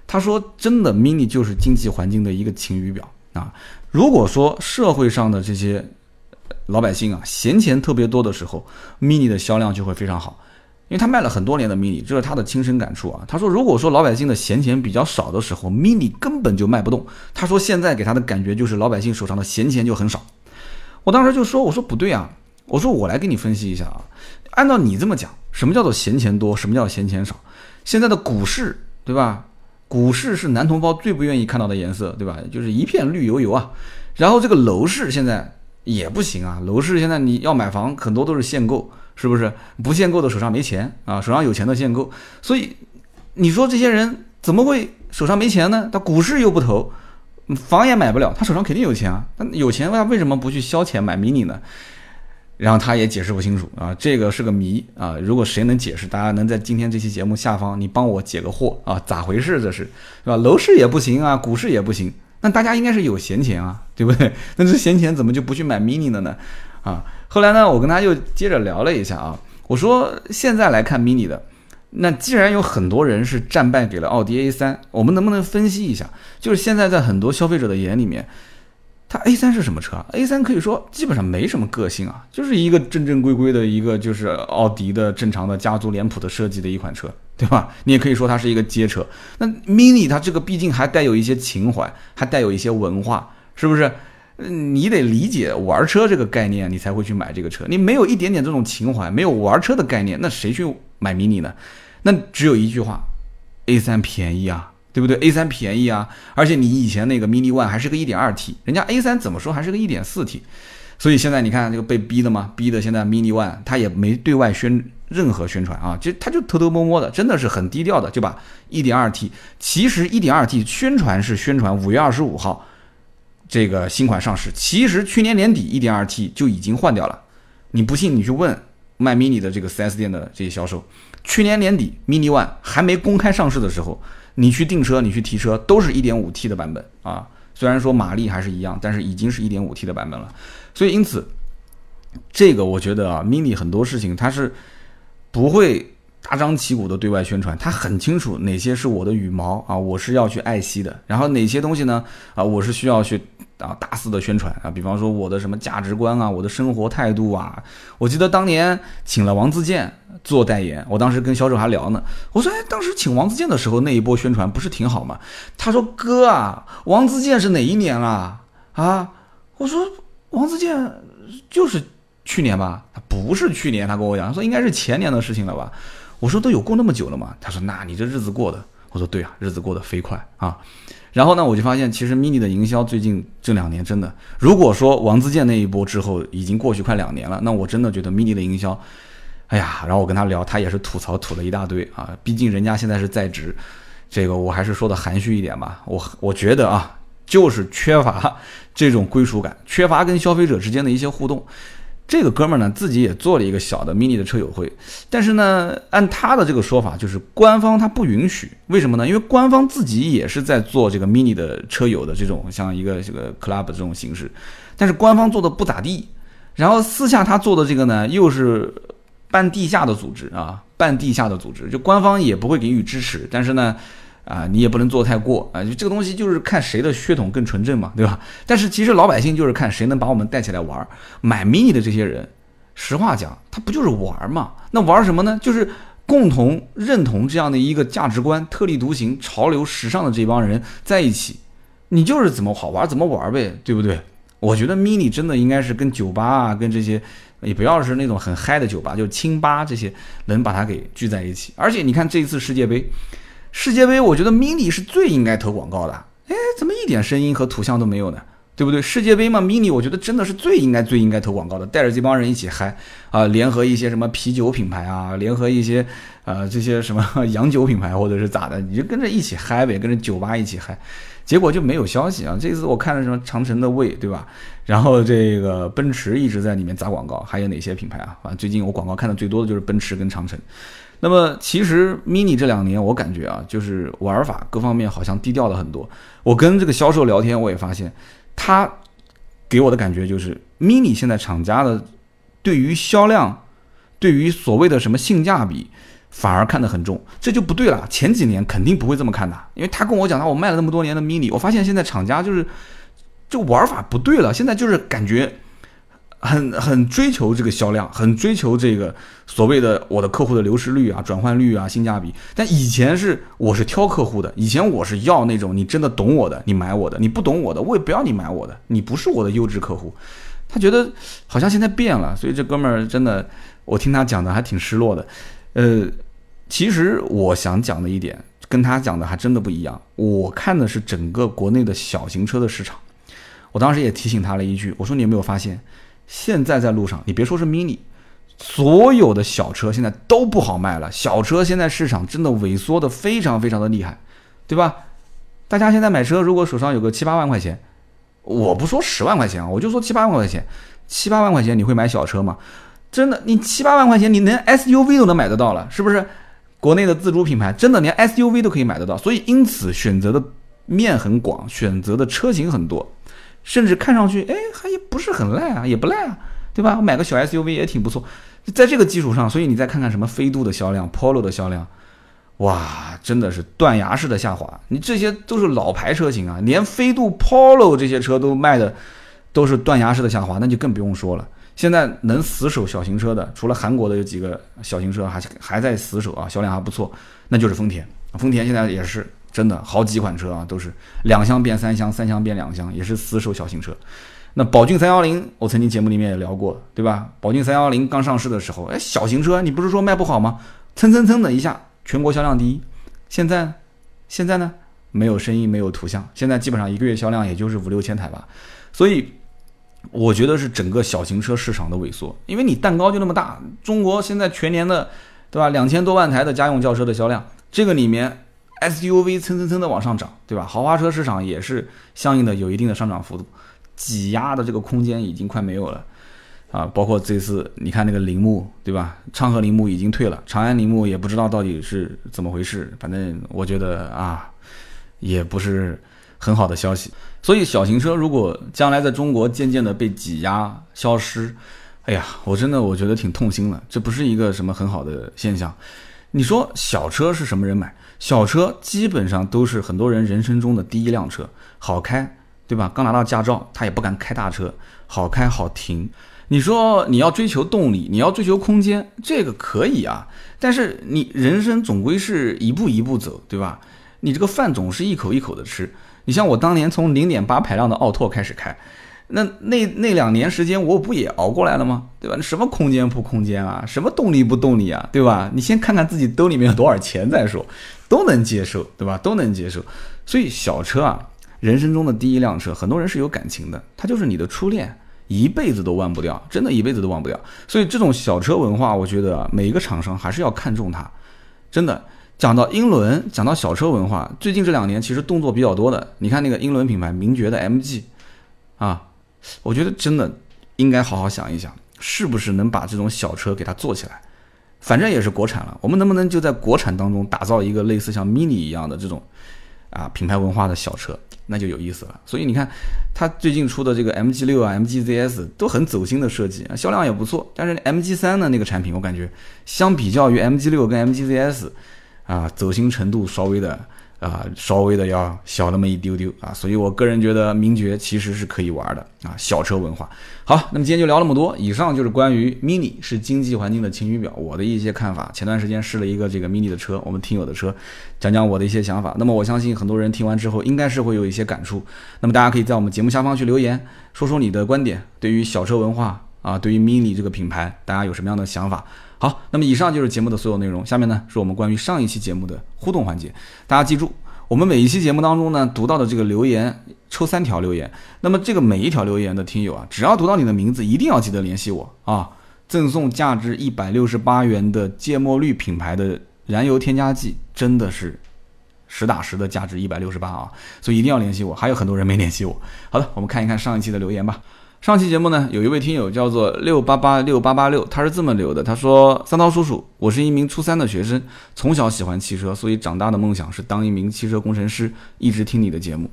他说，真的，mini 就是经济环境的一个晴雨表啊。如果说社会上的这些。老百姓啊，闲钱特别多的时候，mini 的销量就会非常好，因为他卖了很多年的 mini，这是他的亲身感触啊。他说，如果说老百姓的闲钱比较少的时候，mini 根本就卖不动。他说，现在给他的感觉就是老百姓手上的闲钱就很少。我当时就说，我说不对啊，我说我来给你分析一下啊，按照你这么讲，什么叫做闲钱多，什么叫闲钱少？现在的股市对吧？股市是男同胞最不愿意看到的颜色，对吧？就是一片绿油油啊。然后这个楼市现在。也不行啊，楼市现在你要买房很多都是限购，是不是？不限购的手上没钱啊，手上有钱的限购。所以你说这些人怎么会手上没钱呢？他股市又不投，房也买不了，他手上肯定有钱啊。那有钱他为什么不去消遣买 mini 呢？然后他也解释不清楚啊，这个是个谜啊。如果谁能解释，大家能在今天这期节目下方你帮我解个惑啊？咋回事？这是是吧？楼市也不行啊，股市也不行。那大家应该是有闲钱啊，对不对？那这闲钱怎么就不去买 mini 了呢？啊，后来呢，我跟他又接着聊了一下啊，我说现在来看 mini 的，那既然有很多人是战败给了奥迪 A3，我们能不能分析一下？就是现在在很多消费者的眼里面，它 A3 是什么车？A3 可以说基本上没什么个性啊，就是一个正正规规的一个就是奥迪的正常的家族脸谱的设计的一款车，对吧？你也可以说它是一个街车。那 Mini 它这个毕竟还带有一些情怀，还带有一些文化，是不是？嗯你得理解玩车这个概念，你才会去买这个车。你没有一点点这种情怀，没有玩车的概念，那谁去买 Mini 呢？那只有一句话：A3 便宜啊，对不对？A3 便宜啊，而且你以前那个 Mini One 还是个 1.2T，人家 A3 怎么说还是个 1.4T，所以现在你看这个被逼的嘛，逼的现在 Mini One 它也没对外宣任何宣传啊，就它就偷偷摸摸的，真的是很低调的就把 1.2T，其实 1.2T 宣传是宣传五月二十五号。这个新款上市，其实去年年底 1.2T 就已经换掉了。你不信，你去问卖 Mini 的这个 4S 店的这些销售，去年年底 Mini One 还没公开上市的时候，你去订车，你去提车，都是一点五 T 的版本啊。虽然说马力还是一样，但是已经是一点五 T 的版本了。所以因此，这个我觉得啊，Mini 很多事情它是不会。大张旗鼓的对外宣传，他很清楚哪些是我的羽毛啊，我是要去爱惜的。然后哪些东西呢？啊，我是需要去啊大肆的宣传啊。比方说我的什么价值观啊，我的生活态度啊。我记得当年请了王自健做代言，我当时跟销售还聊呢。我说，哎，当时请王自健的时候那一波宣传不是挺好吗？他说，哥啊，王自健是哪一年了啊？我说，王自健就是去年吧？他不是去年，他跟我讲，说应该是前年的事情了吧？我说都有过那么久了吗？他说那你这日子过的，我说对啊，日子过得飞快啊。然后呢，我就发现其实 mini 的营销最近这两年真的，如果说王自健那一波之后已经过去快两年了，那我真的觉得 mini 的营销，哎呀，然后我跟他聊，他也是吐槽吐了一大堆啊。毕竟人家现在是在职，这个我还是说的含蓄一点吧。我我觉得啊，就是缺乏这种归属感，缺乏跟消费者之间的一些互动。这个哥们儿呢，自己也做了一个小的 mini 的车友会，但是呢，按他的这个说法，就是官方他不允许。为什么呢？因为官方自己也是在做这个 mini 的车友的这种像一个这个 club 这种形式，但是官方做的不咋地。然后私下他做的这个呢，又是半地下的组织啊，半地下的组织，就官方也不会给予支持，但是呢。啊，你也不能做太过啊！就这个东西就是看谁的血统更纯正嘛，对吧？但是其实老百姓就是看谁能把我们带起来玩儿。买 mini 的这些人，实话讲，他不就是玩儿嘛？那玩什么呢？就是共同认同这样的一个价值观，特立独行、潮流时尚的这帮人在一起，你就是怎么好玩怎么玩呗，对不对？我觉得 mini 真的应该是跟酒吧啊，跟这些也不要是那种很嗨的酒吧，就清吧这些，能把它给聚在一起。而且你看这一次世界杯。世界杯，我觉得 mini 是最应该投广告的。哎，怎么一点声音和图像都没有呢？对不对？世界杯嘛，mini 我觉得真的是最应该、最应该投广告的，带着这帮人一起嗨啊！联合一些什么啤酒品牌啊，联合一些呃这些什么 洋酒品牌或者是咋的，你就跟着一起嗨呗，跟着酒吧一起嗨。结果就没有消息啊！这次我看了什么长城的魏，对吧？然后这个奔驰一直在里面砸广告，还有哪些品牌啊？反正最近我广告看的最多的就是奔驰跟长城。那么其实 mini 这两年我感觉啊，就是玩法各方面好像低调了很多。我跟这个销售聊天，我也发现他给我的感觉就是 mini 现在厂家的对于销量，对于所谓的什么性价比，反而看得很重，这就不对了。前几年肯定不会这么看的，因为他跟我讲他我卖了那么多年的 mini，我发现现在厂家就是就玩法不对了，现在就是感觉。很很追求这个销量，很追求这个所谓的我的客户的流失率啊、转换率啊、性价比。但以前是我是挑客户的，以前我是要那种你真的懂我的，你买我的；你不懂我的，我也不要你买我的，你不是我的优质客户。他觉得好像现在变了，所以这哥们儿真的，我听他讲的还挺失落的。呃，其实我想讲的一点跟他讲的还真的不一样。我看的是整个国内的小型车的市场，我当时也提醒他了一句，我说你有没有发现？现在在路上，你别说是 mini，所有的小车现在都不好卖了。小车现在市场真的萎缩的非常非常的厉害，对吧？大家现在买车，如果手上有个七八万块钱，我不说十万块钱啊，我就说七八万块钱，七八万块钱你会买小车吗？真的，你七八万块钱你连 SUV 都能买得到了，是不是？国内的自主品牌真的连 SUV 都可以买得到，所以因此选择的面很广，选择的车型很多。甚至看上去，哎，还也不是很赖啊，也不赖啊，对吧？买个小 SUV 也挺不错。在这个基础上，所以你再看看什么飞度的销量、Polo 的销量，哇，真的是断崖式的下滑。你这些都是老牌车型啊，连飞度、Polo 这些车都卖的都是断崖式的下滑，那就更不用说了。现在能死守小型车的，除了韩国的有几个小型车还还在死守啊，销量还不错，那就是丰田。丰田现在也是真的好几款车啊，都是两厢变三厢，三厢变两厢，也是死守小型车。那宝骏三幺零，我曾经节目里面也聊过，对吧？宝骏三幺零刚上市的时候，哎，小型车你不是说卖不好吗？蹭蹭蹭的一下，全国销量第一。现在，现在呢，没有声音，没有图像，现在基本上一个月销量也就是五六千台吧。所以，我觉得是整个小型车市场的萎缩，因为你蛋糕就那么大。中国现在全年的，对吧？两千多万台的家用轿车的销量，这个里面 SUV 蹭蹭蹭的往上涨，对吧？豪华车市场也是相应的有一定的上涨幅度，挤压的这个空间已经快没有了。啊，包括这次你看那个铃木，对吧？昌河铃木已经退了，长安铃木也不知道到底是怎么回事。反正我觉得啊，也不是很好的消息。所以小型车如果将来在中国渐渐的被挤压消失，哎呀，我真的我觉得挺痛心了。这不是一个什么很好的现象。你说小车是什么人买？小车基本上都是很多人人生中的第一辆车，好开，对吧？刚拿到驾照，他也不敢开大车，好开好停。你说你要追求动力，你要追求空间，这个可以啊。但是你人生总归是一步一步走，对吧？你这个饭总是一口一口的吃。你像我当年从零点八排量的奥拓开始开，那那那两年时间我不也熬过来了吗？对吧？什么空间不空间啊？什么动力不动力啊？对吧？你先看看自己兜里面有多少钱再说，都能接受，对吧？都能接受。所以小车啊，人生中的第一辆车，很多人是有感情的，它就是你的初恋。一辈子都忘不掉，真的一辈子都忘不掉。所以这种小车文化，我觉得每一个厂商还是要看重它。真的，讲到英伦，讲到小车文化，最近这两年其实动作比较多的。你看那个英伦品牌名爵的 MG，啊，我觉得真的应该好好想一想，是不是能把这种小车给它做起来。反正也是国产了，我们能不能就在国产当中打造一个类似像 Mini 一样的这种啊品牌文化的小车？那就有意思了，所以你看，它最近出的这个 MG 六啊、MG ZS 都很走心的设计，销量也不错。但是 MG 三的那个产品，我感觉相比较于 MG 六跟 MG ZS，啊，走心程度稍微的。啊，稍微的要小那么一丢丢啊，所以我个人觉得名爵其实是可以玩的啊，小车文化。好，那么今天就聊那么多，以上就是关于 mini 是经济环境的晴雨表我的一些看法。前段时间试了一个这个 mini 的车，我们听友的车，讲讲我的一些想法。那么我相信很多人听完之后应该是会有一些感触。那么大家可以在我们节目下方去留言，说说你的观点，对于小车文化啊，对于 mini 这个品牌，大家有什么样的想法？好，那么以上就是节目的所有内容。下面呢是我们关于上一期节目的互动环节。大家记住，我们每一期节目当中呢读到的这个留言抽三条留言。那么这个每一条留言的听友啊，只要读到你的名字，一定要记得联系我啊，赠送价值一百六十八元的芥末绿品牌的燃油添加剂，真的是实打实的价值一百六十八啊，所以一定要联系我。还有很多人没联系我。好的，我们看一看上一期的留言吧。上期节目呢，有一位听友叫做六八八六八八六，他是这么留的，他说：“三刀叔叔，我是一名初三的学生，从小喜欢汽车，所以长大的梦想是当一名汽车工程师，一直听你的节目。”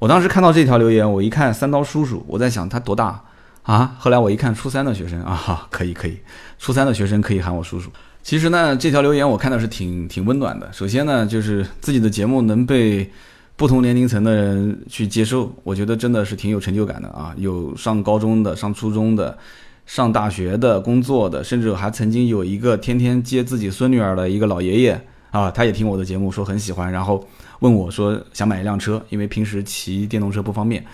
我当时看到这条留言，我一看三刀叔叔，我在想他多大啊？后来我一看初三的学生 啊，可以可以，初三的学生可以喊我叔叔。其实呢，这条留言我看的是挺挺温暖的。首先呢，就是自己的节目能被。不同年龄层的人去接受，我觉得真的是挺有成就感的啊！有上高中的、上初中的、上大学的、工作的，甚至还曾经有一个天天接自己孙女儿的一个老爷爷啊，他也听我的节目，说很喜欢，然后问我说想买一辆车，因为平时骑电动车不方便，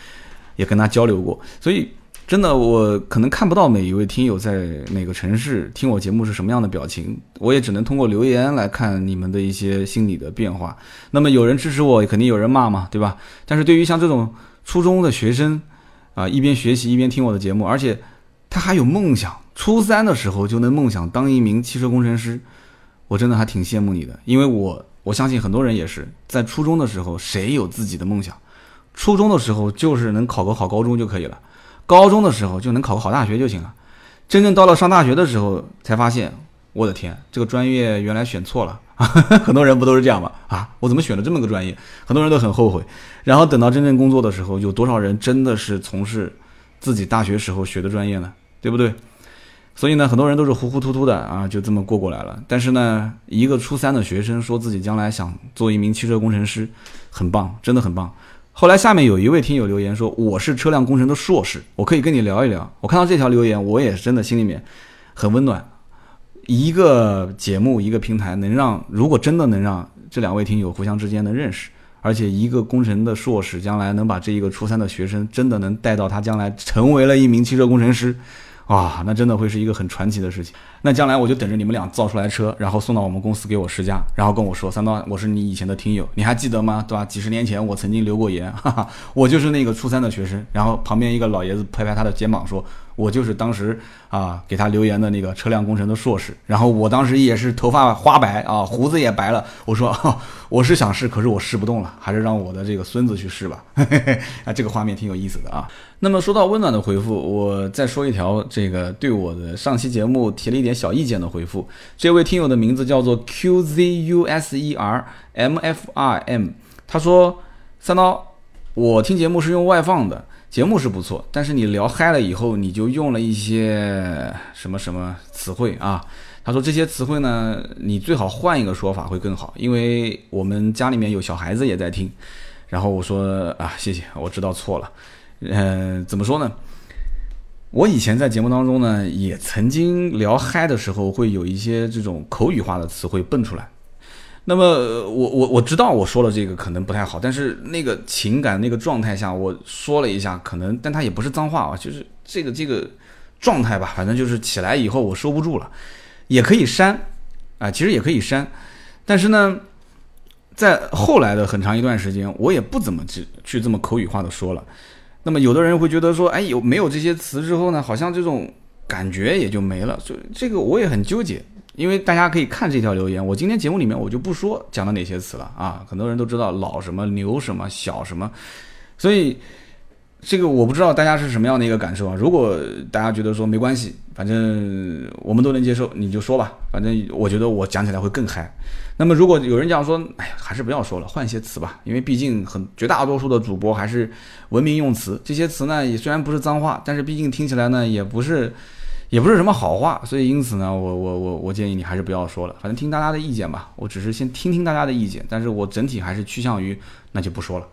也跟他交流过，所以。真的，我可能看不到每一位听友在哪个城市听我节目是什么样的表情，我也只能通过留言来看你们的一些心理的变化。那么有人支持我，肯定有人骂嘛，对吧？但是对于像这种初中的学生，啊，一边学习一边听我的节目，而且他还有梦想，初三的时候就能梦想当一名汽车工程师，我真的还挺羡慕你的。因为我我相信很多人也是在初中的时候，谁有自己的梦想？初中的时候就是能考个好高中就可以了。高中的时候就能考个好大学就行了，真正到了上大学的时候才发现，我的天，这个专业原来选错了。很多人不都是这样吗？啊，我怎么选了这么个专业？很多人都很后悔。然后等到真正工作的时候，有多少人真的是从事自己大学时候学的专业呢？对不对？所以呢，很多人都是糊糊涂涂的啊，就这么过过来了。但是呢，一个初三的学生说自己将来想做一名汽车工程师，很棒，真的很棒。后来下面有一位听友留言说：“我是车辆工程的硕士，我可以跟你聊一聊。”我看到这条留言，我也是真的心里面很温暖。一个节目，一个平台，能让如果真的能让这两位听友互相之间的认识，而且一个工程的硕士将来能把这一个初三的学生真的能带到他将来成为了一名汽车工程师。哇，那真的会是一个很传奇的事情。那将来我就等着你们俩造出来车，然后送到我们公司给我试驾，然后跟我说：“三刀，我是你以前的听友，你还记得吗？对吧？几十年前我曾经留过言，哈哈，我就是那个初三的学生。”然后旁边一个老爷子拍拍他的肩膀说。我就是当时啊给他留言的那个车辆工程的硕士，然后我当时也是头发花白啊，胡子也白了。我说我是想试，可是我试不动了，还是让我的这个孙子去试吧。啊，这个画面挺有意思的啊。那么说到温暖的回复，我再说一条这个对我的上期节目提了一点小意见的回复。这位听友的名字叫做 QZUSERMFRM，他说三刀，我听节目是用外放的。节目是不错，但是你聊嗨了以后，你就用了一些什么什么词汇啊？他说这些词汇呢，你最好换一个说法会更好，因为我们家里面有小孩子也在听。然后我说啊，谢谢，我知道错了。嗯，怎么说呢？我以前在节目当中呢，也曾经聊嗨的时候，会有一些这种口语化的词汇蹦出来。那么我我我知道我说了这个可能不太好，但是那个情感那个状态下我说了一下，可能但它也不是脏话啊，就是这个这个状态吧，反正就是起来以后我收不住了，也可以删啊，其实也可以删，但是呢，在后来的很长一段时间，我也不怎么去去这么口语化的说了。那么有的人会觉得说，哎，有没有这些词之后呢，好像这种感觉也就没了，就这个我也很纠结。因为大家可以看这条留言，我今天节目里面我就不说讲了哪些词了啊，很多人都知道老什么牛什么小什么，所以这个我不知道大家是什么样的一个感受啊。如果大家觉得说没关系，反正我们都能接受，你就说吧。反正我觉得我讲起来会更嗨。那么如果有人讲说，哎呀，还是不要说了，换一些词吧，因为毕竟很绝大多数的主播还是文明用词，这些词呢也虽然不是脏话，但是毕竟听起来呢也不是。也不是什么好话，所以因此呢，我我我我建议你还是不要说了，反正听大家的意见吧。我只是先听听大家的意见，但是我整体还是趋向于那就不说了。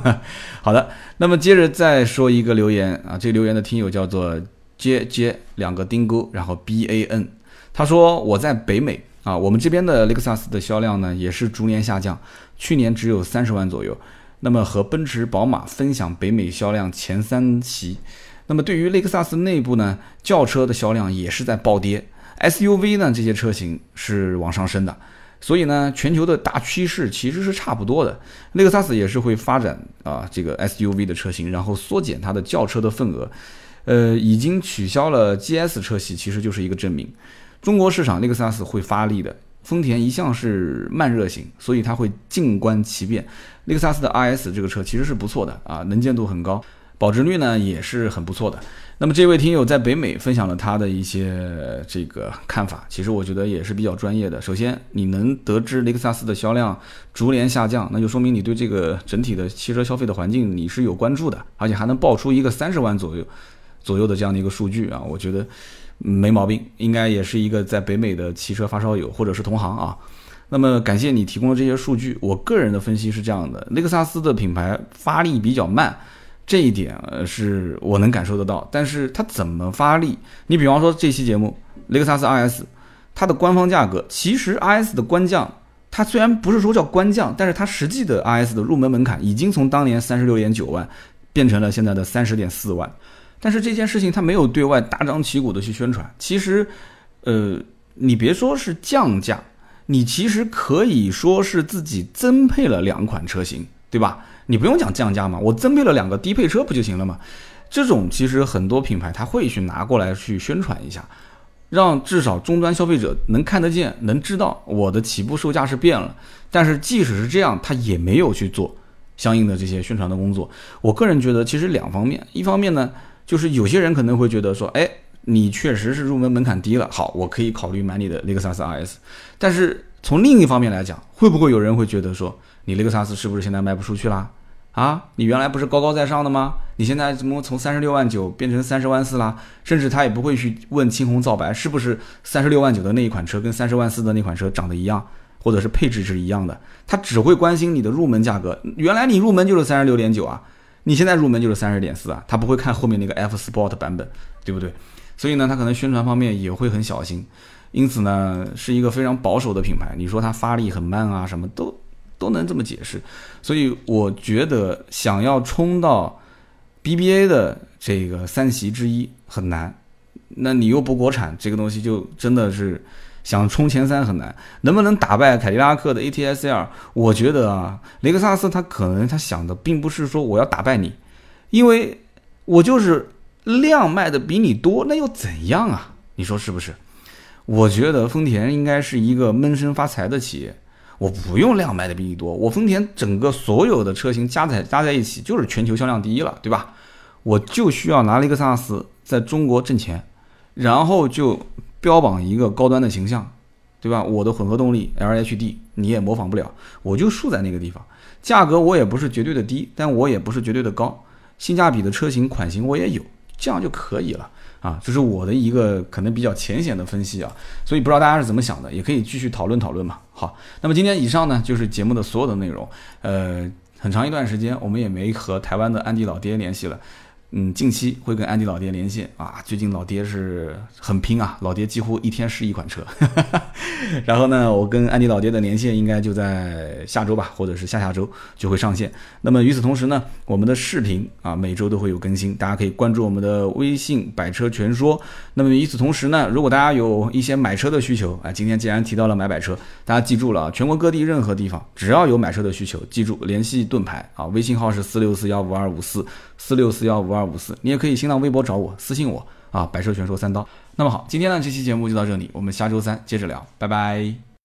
好的，那么接着再说一个留言啊，这个留言的听友叫做接接两个丁钩，然后 B A N，他说我在北美啊，我们这边的雷克萨斯的销量呢也是逐年下降，去年只有三十万左右，那么和奔驰、宝马分享北美销量前三席。那么对于雷克萨斯内部呢，轿车的销量也是在暴跌，SUV 呢这些车型是往上升的，所以呢全球的大趋势其实是差不多的。雷克萨斯也是会发展啊这个 SUV 的车型，然后缩减它的轿车的份额。呃，已经取消了 GS 车系，其实就是一个证明。中国市场雷克萨斯会发力的，丰田一向是慢热型，所以它会静观其变。雷克萨斯的 RS 这个车其实是不错的啊，能见度很高。保值率呢也是很不错的。那么这位听友在北美分享了他的一些这个看法，其实我觉得也是比较专业的。首先，你能得知雷克萨斯的销量逐年下降，那就说明你对这个整体的汽车消费的环境你是有关注的，而且还能爆出一个三十万左右左右的这样的一个数据啊，我觉得没毛病，应该也是一个在北美的汽车发烧友或者是同行啊。那么感谢你提供的这些数据，我个人的分析是这样的：雷克萨斯的品牌发力比较慢。这一点呃是我能感受得到，但是它怎么发力？你比方说这期节目雷克萨斯 RS，它的官方价格其实 RS 的官降，它虽然不是说叫官降，但是它实际的 RS 的入门门槛已经从当年三十六点九万变成了现在的三十点四万，但是这件事情它没有对外大张旗鼓的去宣传。其实，呃，你别说是降价，你其实可以说是自己增配了两款车型，对吧？你不用讲降价嘛，我增配了两个低配车不就行了吗？这种其实很多品牌他会去拿过来去宣传一下，让至少终端消费者能看得见，能知道我的起步售价是变了。但是即使是这样，他也没有去做相应的这些宣传的工作。我个人觉得，其实两方面，一方面呢，就是有些人可能会觉得说，哎，你确实是入门门槛低了，好，我可以考虑买你的雷克萨斯 RS。但是从另一方面来讲，会不会有人会觉得说，你雷克萨斯是不是现在卖不出去啦？啊，你原来不是高高在上的吗？你现在怎么从三十六万九变成三十万四啦？甚至他也不会去问青红皂白是不是三十六万九的那一款车跟三十万四的那款车长得一样，或者是配置是一样的，他只会关心你的入门价格。原来你入门就是三十六点九啊，你现在入门就是三十点四啊，他不会看后面那个 F Sport 版本，对不对？所以呢，他可能宣传方面也会很小心，因此呢，是一个非常保守的品牌。你说它发力很慢啊，什么都都能这么解释。所以我觉得想要冲到 BBA 的这个三席之一很难。那你又不国产，这个东西就真的是想冲前三很难。能不能打败凯迪拉克的 ATS-L？我觉得啊，雷克萨斯他可能他想的并不是说我要打败你，因为我就是。量卖的比你多，那又怎样啊？你说是不是？我觉得丰田应该是一个闷声发财的企业。我不用量卖的比你多，我丰田整个所有的车型加在加在一起就是全球销量第一了，对吧？我就需要拿雷克萨斯在中国挣钱，然后就标榜一个高端的形象，对吧？我的混合动力 LHD 你也模仿不了，我就竖在那个地方。价格我也不是绝对的低，但我也不是绝对的高，性价比的车型款型我也有。这样就可以了啊，这是我的一个可能比较浅显的分析啊，所以不知道大家是怎么想的，也可以继续讨论讨论嘛。好，那么今天以上呢就是节目的所有的内容，呃，很长一段时间我们也没和台湾的安迪老爹联系了。嗯，近期会跟安迪老爹连线啊，最近老爹是很拼啊，老爹几乎一天试一款车。然后呢，我跟安迪老爹的连线应该就在下周吧，或者是下下周就会上线。那么与此同时呢，我们的视频啊每周都会有更新，大家可以关注我们的微信“百车全说”。那么与此同时呢，如果大家有一些买车的需求啊，今天既然提到了买百车，大家记住了啊，全国各地任何地方只要有买车的需求，记住联系盾牌啊，微信号是四六四幺五二五四四六四幺五二。五四，你也可以新浪微博找我私信我啊，百车全说三刀。那么好，今天呢这期节目就到这里，我们下周三接着聊，拜拜。